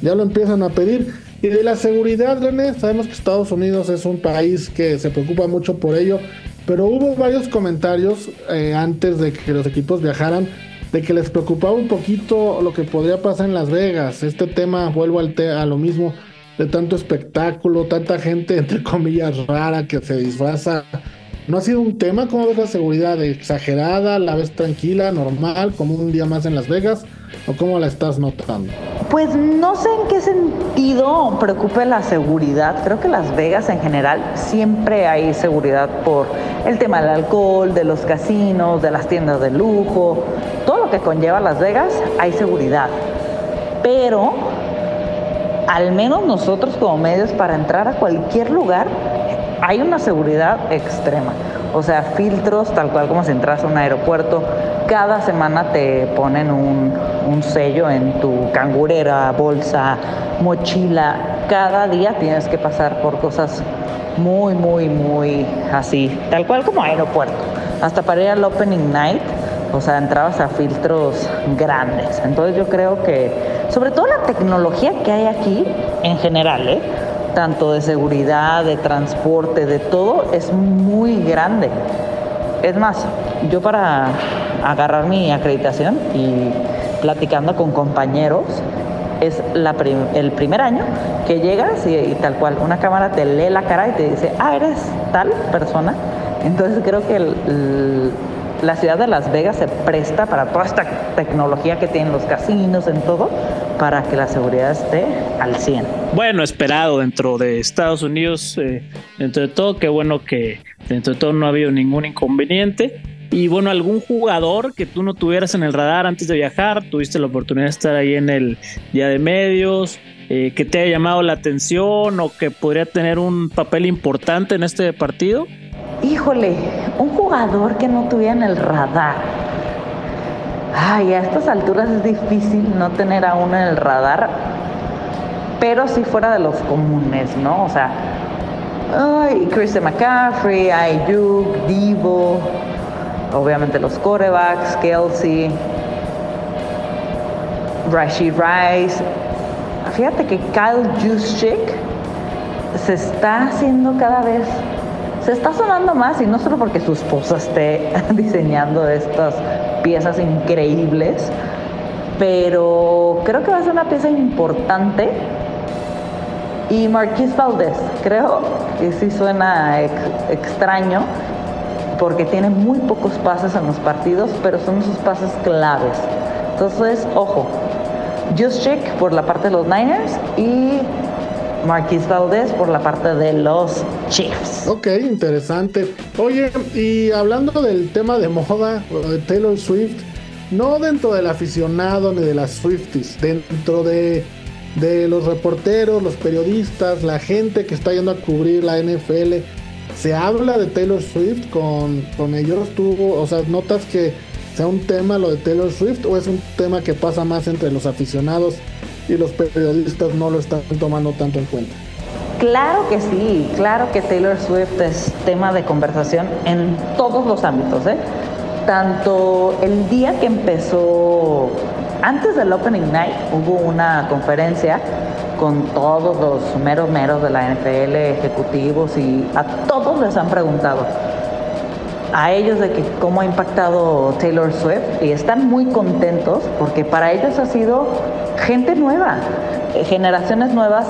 ya lo empiezan a pedir. Y de la seguridad, René, sabemos que Estados Unidos es un país que se preocupa mucho por ello, pero hubo varios comentarios eh, antes de que los equipos viajaran de que les preocupaba un poquito lo que podría pasar en Las Vegas. Este tema, vuelvo al a lo mismo, de tanto espectáculo, tanta gente, entre comillas, rara que se disfraza ¿No ha sido un tema? ¿Cómo ves la seguridad? ¿Exagerada? ¿La ves tranquila, normal, como un día más en Las Vegas? ¿O cómo la estás notando? Pues no sé en qué sentido preocupe la seguridad. Creo que Las Vegas en general siempre hay seguridad por el tema del alcohol, de los casinos, de las tiendas de lujo. Todo lo que conlleva Las Vegas hay seguridad. Pero al menos nosotros como medios para entrar a cualquier lugar hay una seguridad extrema. O sea, filtros tal cual como si entras a un aeropuerto. Cada semana te ponen un un sello en tu cangurera, bolsa, mochila. Cada día tienes que pasar por cosas muy, muy, muy así, tal cual como aeropuerto. Hasta para ir al Opening Night, o sea, entrabas a filtros grandes. Entonces yo creo que, sobre todo la tecnología que hay aquí en general, ¿eh? Tanto de seguridad, de transporte, de todo, es muy grande. Es más, yo para agarrar mi acreditación y platicando con compañeros, es el primer año que llegas y, tal cual, una cámara te lee la cara y te dice, ah, eres tal persona. Entonces creo que la ciudad de Las Vegas se presta para toda esta tecnología que tienen los casinos, en todo, para que la seguridad esté al 100. Bueno, esperado dentro de Estados Unidos, eh, dentro de todo, qué bueno que dentro de todo no ha habido ningún inconveniente. Y bueno, algún jugador que tú no tuvieras en el radar antes de viajar, tuviste la oportunidad de estar ahí en el día de medios, eh, que te haya llamado la atención o que podría tener un papel importante en este partido. Híjole, un jugador que no tuviera en el radar. Ay, a estas alturas es difícil no tener a uno en el radar, pero si fuera de los comunes, ¿no? O sea, ay, Christian McCaffrey, Ayuk, Divo, obviamente los corebacks, Kelsey, Rashid Rice. Fíjate que Kyle Juszczyk se está haciendo cada vez, se está sonando más y no solo porque su esposa esté [LAUGHS] diseñando estas piezas increíbles, pero creo que va a ser una pieza importante. Y Marquis Valdez, creo que sí suena extraño, porque tiene muy pocos pases en los partidos, pero son esos pases claves. Entonces, ojo, Just Check por la parte de los Niners y Marquis Valdez por la parte de los Chiefs. Ok, interesante. Oye, y hablando del tema de moda, de Taylor Swift, no dentro del aficionado ni de las Swifties, dentro de, de los reporteros, los periodistas, la gente que está yendo a cubrir la NFL, se habla de Taylor Swift con, con ellos. ¿Tú, o sea, notas que sea un tema lo de Taylor Swift o es un tema que pasa más entre los aficionados y los periodistas no lo están tomando tanto en cuenta? Claro que sí, claro que Taylor Swift es tema de conversación en todos los ámbitos, ¿eh? Tanto el día que empezó, antes del Opening Night, hubo una conferencia con todos los meros meros de la NFL, ejecutivos, y a todos les han preguntado a ellos de que cómo ha impactado Taylor Swift y están muy contentos porque para ellos ha sido gente nueva, eh, generaciones nuevas,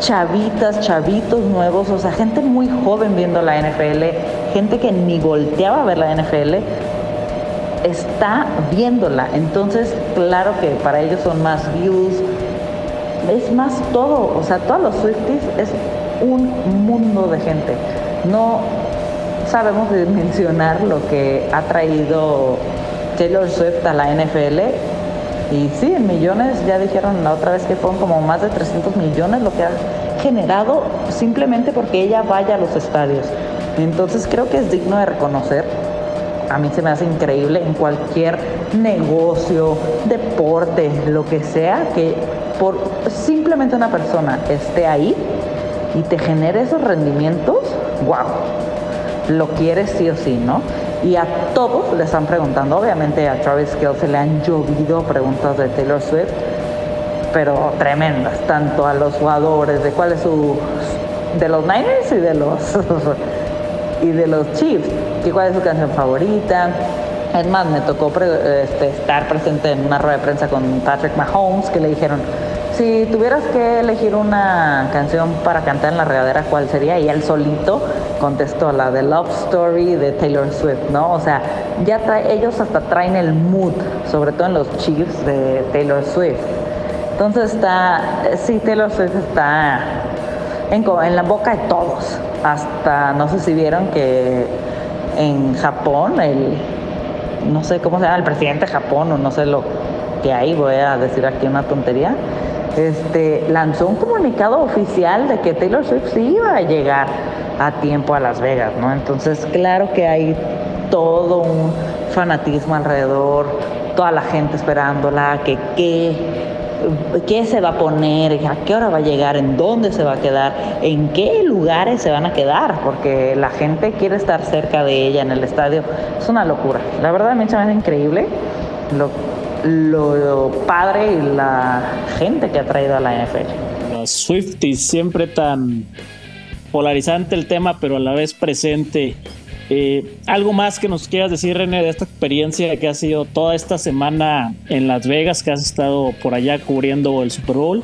chavitas, chavitos nuevos, o sea, gente muy joven viendo la NFL, gente que ni volteaba a ver la NFL, está viéndola. Entonces, claro que para ellos son más views, es más todo, o sea, todos los Swifties es un mundo de gente. No sabemos mencionar lo que ha traído Taylor Swift a la NFL. Y sí, en millones, ya dijeron la otra vez que fueron como más de 300 millones lo que ha generado simplemente porque ella vaya a los estadios. Entonces creo que es digno de reconocer. A mí se me hace increíble en cualquier negocio, deporte, lo que sea, que por simplemente una persona esté ahí y te genere esos rendimientos, wow, lo quieres sí o sí, ¿no? Y a todos le están preguntando, obviamente a Travis Kelce le han llovido preguntas de Taylor Swift, pero tremendas, tanto a los jugadores, de cuál es su, de los Niners y de los, [LAUGHS] y de los Chiefs, que cuál es su canción favorita, es más, me tocó este, estar presente en una rueda de prensa con Patrick Mahomes, que le dijeron, si tuvieras que elegir una canción para cantar en la regadera, ¿cuál sería? Y él solito contestó la de Love Story de Taylor Swift, ¿no? O sea, ya trae, ellos hasta traen el mood, sobre todo en los Chiefs de Taylor Swift. Entonces está, sí, Taylor Swift está en, la boca de todos. Hasta, no sé si vieron que en Japón el no sé cómo se llama, el presidente de Japón o no sé lo que hay, voy a decir aquí una tontería, este, lanzó un comunicado oficial de que Taylor Swift sí iba a llegar a tiempo a Las Vegas, ¿no? Entonces, claro que hay todo un fanatismo alrededor, toda la gente esperándola, que qué, qué se va a poner, a qué hora va a llegar, en dónde se va a quedar, en qué lugares se van a quedar, porque la gente quiere estar cerca de ella en el estadio. Es una locura. La verdad, me parece increíble lo, lo padre y la gente que ha traído a la NFL. Los Swifties siempre tan polarizante el tema, pero a la vez presente. Eh, ¿Algo más que nos quieras decir, René, de esta experiencia que ha sido toda esta semana en Las Vegas, que has estado por allá cubriendo el Super Bowl?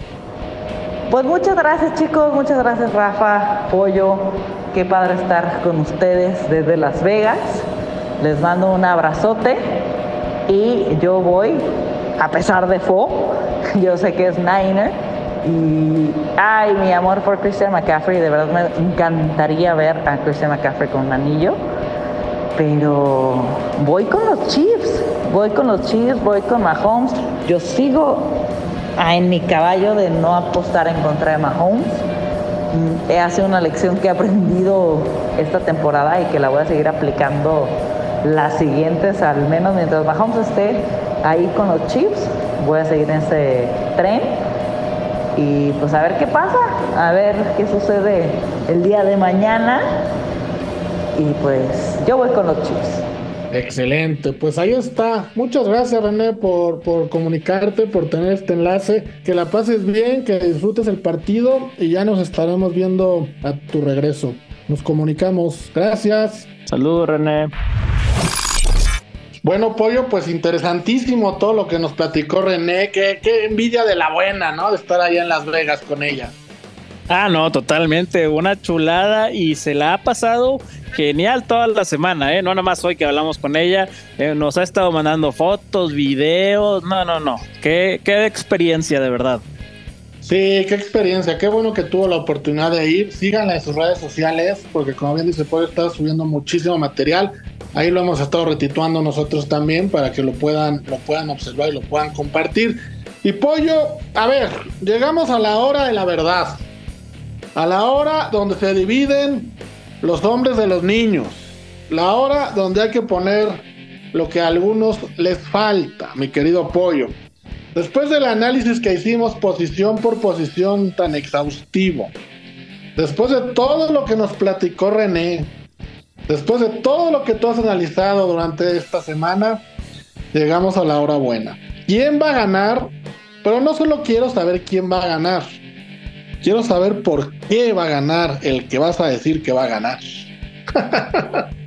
Pues muchas gracias chicos, muchas gracias Rafa, Pollo, qué padre estar con ustedes desde Las Vegas. Les mando un abrazote y yo voy, a pesar de Fo, [LAUGHS] yo sé que es Niner, y, ay, mi amor por Christian McCaffrey, de verdad me encantaría ver a Christian McCaffrey con un anillo, pero voy con los Chiefs, voy con los Chiefs, voy con Mahomes. Yo sigo en mi caballo de no apostar en contra de Mahomes. Mm, ha sido una lección que he aprendido esta temporada y que la voy a seguir aplicando las siguientes, al menos mientras Mahomes esté ahí con los Chiefs, voy a seguir en ese tren y pues a ver qué pasa, a ver qué sucede el día de mañana. Y pues yo voy con los chips. Excelente, pues ahí está. Muchas gracias René por, por comunicarte, por tener este enlace. Que la pases bien, que disfrutes el partido y ya nos estaremos viendo a tu regreso. Nos comunicamos. Gracias. Saludos René. Bueno, Pollo, pues interesantísimo todo lo que nos platicó René. Qué, qué envidia de la buena, ¿no? De estar allá en Las Vegas con ella. Ah, no, totalmente. Una chulada y se la ha pasado genial toda la semana, ¿eh? No nada más hoy que hablamos con ella. Eh, nos ha estado mandando fotos, videos. No, no, no. Qué, qué experiencia, de verdad. Sí, qué experiencia. Qué bueno que tuvo la oportunidad de ir. Síganla en sus redes sociales, porque como bien dice Pollo, está subiendo muchísimo material. Ahí lo hemos estado retituando nosotros también para que lo puedan, lo puedan observar y lo puedan compartir. Y Pollo, a ver, llegamos a la hora de la verdad. A la hora donde se dividen los hombres de los niños. La hora donde hay que poner lo que a algunos les falta, mi querido Pollo. Después del análisis que hicimos posición por posición tan exhaustivo, después de todo lo que nos platicó René, Después de todo lo que tú has analizado durante esta semana, llegamos a la hora buena. ¿Quién va a ganar? Pero no solo quiero saber quién va a ganar. Quiero saber por qué va a ganar el que vas a decir que va a ganar. [LAUGHS]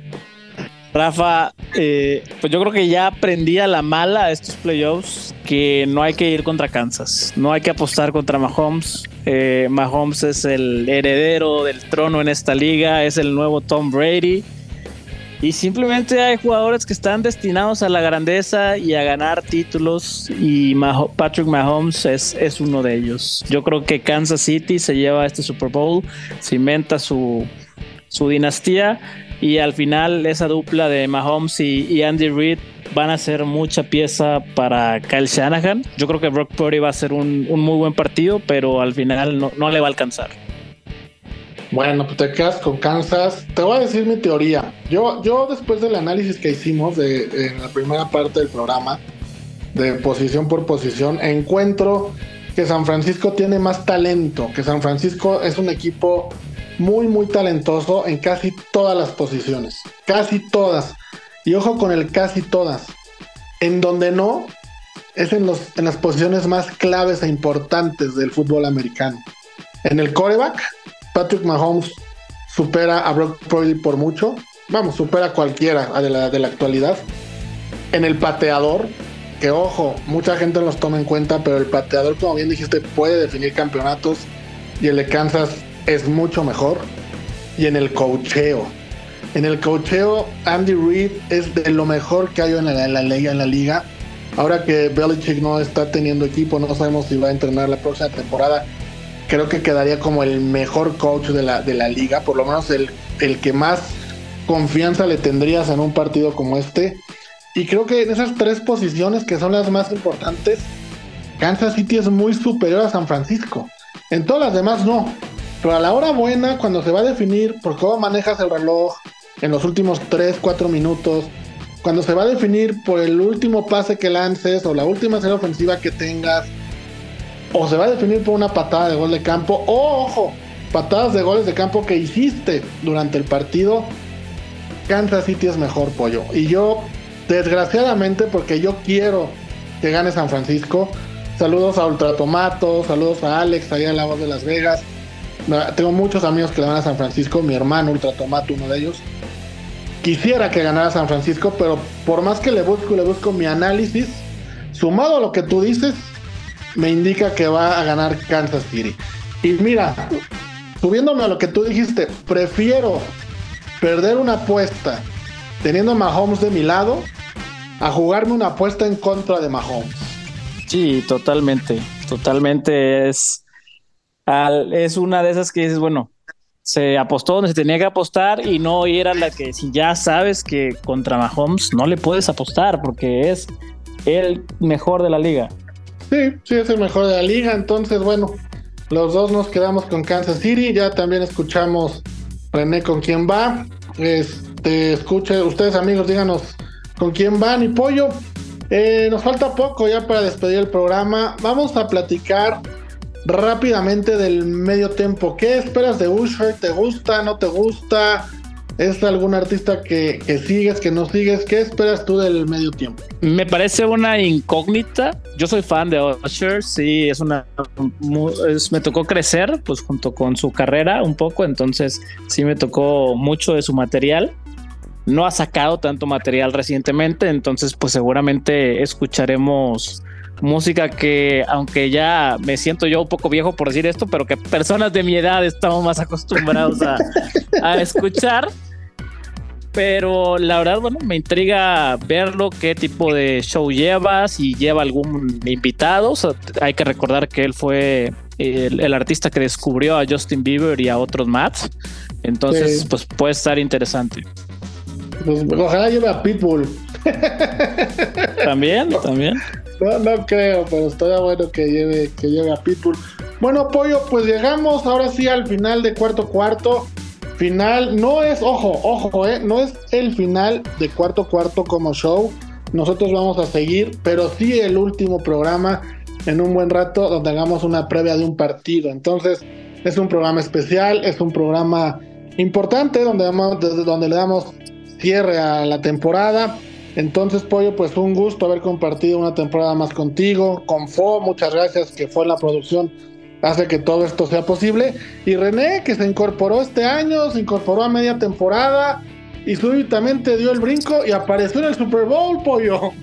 Rafa, eh, pues yo creo que ya aprendí a la mala a estos playoffs que no hay que ir contra Kansas, no hay que apostar contra Mahomes. Eh, Mahomes es el heredero del trono en esta liga, es el nuevo Tom Brady. Y simplemente hay jugadores que están destinados a la grandeza y a ganar títulos y Patrick Mahomes es, uno de ellos. Yo creo que Kansas City se lleva este Super Bowl, cimenta su, su dinastía y al final esa dupla de Mahomes y, Andy Reid van a ser mucha pieza para Kyle Shanahan. Yo creo que Brock Purdy va a ser un, muy buen partido, pero al final no, no le va a alcanzar. Bueno, pues te quedas con Kansas. Te voy a decir mi teoría. Yo, yo después del análisis que hicimos en la primera parte del programa, de posición por posición, encuentro que San Francisco tiene más talento, que San Francisco es un equipo muy, muy talentoso en casi todas las posiciones. Casi todas. Y ojo con el casi todas. En donde no, es en, los, en las posiciones más claves e importantes del fútbol americano. En el coreback, Patrick Mahomes supera a Brock Purdy por mucho. Vamos, supera a cualquiera de la, de la actualidad. En el pateador, que ojo, mucha gente los toma en cuenta, pero el pateador, como bien dijiste, puede definir campeonatos. Y el de Kansas es mucho mejor. Y en el cocheo. En el cocheo, Andy Reid es de lo mejor que hay en la, liga, en la liga. Ahora que Belichick no está teniendo equipo, no sabemos si va a entrenar la próxima temporada. Creo que quedaría como el mejor coach de la, de la liga, por lo menos el, el que más confianza le tendrías en un partido como este. Y creo que en esas tres posiciones que son las más importantes, Kansas City es muy superior a San Francisco. En todas las demás no. Pero a la hora buena, cuando se va a definir por cómo manejas el reloj en los últimos 3, 4 minutos, cuando se va a definir por el último pase que lances o la última serie ofensiva que tengas, o se va a definir por una patada de gol de campo, o ojo, patadas de goles de campo que hiciste durante el partido, Kansas City es mejor pollo. Y yo, desgraciadamente, porque yo quiero que gane San Francisco, saludos a Ultratomato, saludos a Alex, allá en la voz de Las Vegas. Tengo muchos amigos que le van a San Francisco, mi hermano Ultratomato, uno de ellos. Quisiera que ganara San Francisco, pero por más que le busco y le busco mi análisis, sumado a lo que tú dices, me indica que va a ganar Kansas City. Y mira, subiéndome a lo que tú dijiste, prefiero perder una apuesta teniendo a Mahomes de mi lado a jugarme una apuesta en contra de Mahomes. Sí, totalmente, totalmente es, es una de esas que dices, bueno, se apostó donde se tenía que apostar y no era la que si ya sabes que contra Mahomes no le puedes apostar porque es el mejor de la liga. Sí, sí, es el mejor de la liga, entonces bueno, los dos nos quedamos con Kansas City, ya también escuchamos René con quién va. Este, escuche, ustedes amigos, díganos con quién van y pollo. Eh, nos falta poco ya para despedir el programa. Vamos a platicar rápidamente del medio tiempo. ¿Qué esperas de Usher? ¿Te gusta? ¿No te gusta? ¿Es algún artista que, sigues, que no sigues? ¿Qué esperas tú del medio tiempo? Me parece una incógnita. Yo soy fan de Usher, sí, es una. me tocó crecer, pues junto con su carrera un poco, entonces sí me tocó mucho de su material. No ha sacado tanto material recientemente, entonces pues seguramente escucharemos música que, aunque ya me siento yo un poco viejo por decir esto, pero que personas de mi edad estamos más acostumbrados a, a escuchar. Pero la verdad, bueno, me intriga verlo, qué tipo de show lleva, si lleva algún invitado. hay que recordar que él fue el, artista que descubrió a Justin Bieber y a otros más. Entonces, pues puede estar interesante. Pues, ojalá lleve a Pitbull. También, también. No, no creo, pero estaría bueno que lleve, que lleve a Pitbull. Bueno, Pollo, pues llegamos ahora sí al final de cuarto cuarto. Final, no es, ojo, ojo, eh, no es el final de cuarto cuarto como show. Nosotros vamos a seguir, pero sí el último programa en un buen rato donde hagamos una previa de un partido. Entonces, es un programa especial, es un programa importante donde, donde le damos cierre a la temporada. Entonces, Pollo, pues un gusto haber compartido una temporada más contigo, con Fo, muchas gracias que fue la producción hace que todo esto sea posible. Y René, que se incorporó este año, se incorporó a media temporada y súbitamente dio el brinco y apareció en el Super Bowl, pollo. [LAUGHS]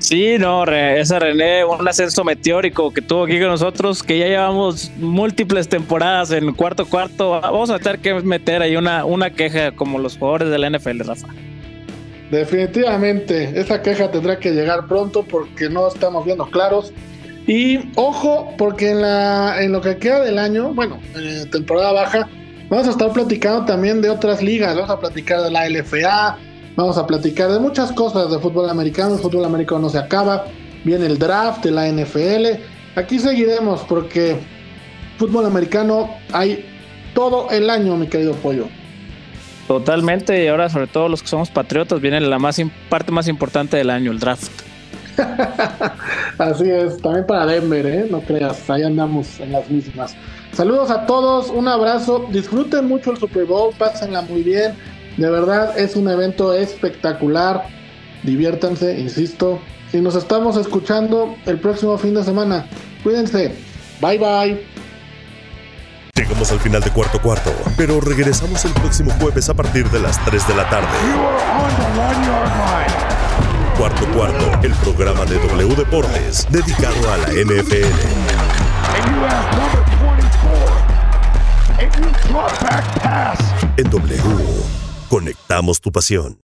Sí, no, esa René, un ascenso meteórico que tuvo aquí con nosotros, que ya llevamos múltiples temporadas en cuarto cuarto. Vamos a tener que meter ahí una, una queja como los jugadores de la NFL, Rafa. Definitivamente, esa queja tendrá que llegar pronto porque no estamos viendo claros y ojo, porque en, la, lo que queda del año, bueno, en temporada baja, vamos a estar platicando también de otras ligas. Vamos a platicar de la LFA, vamos a platicar de muchas cosas de fútbol americano. El fútbol americano no se acaba. Viene el draft de la NFL. Aquí seguiremos porque fútbol americano hay todo el año, mi querido pollo. Totalmente, y ahora sobre todo los que somos patriotas, viene la más parte más importante del año, el draft. [LAUGHS] Así es, también para Denver, ¿eh? no creas, ahí andamos en las mismas. Saludos a todos, un abrazo, disfruten mucho el Super Bowl, pásenla muy bien, de verdad es un evento espectacular, diviértanse, insisto, y nos estamos escuchando el próximo fin de semana. Cuídense, bye bye. Llegamos al final de cuarto cuarto, pero regresamos el próximo jueves a partir de las 3 de la tarde. Cuarto Cuarto, el programa de W Deportes dedicado a la NFL. En W, conectamos tu pasión.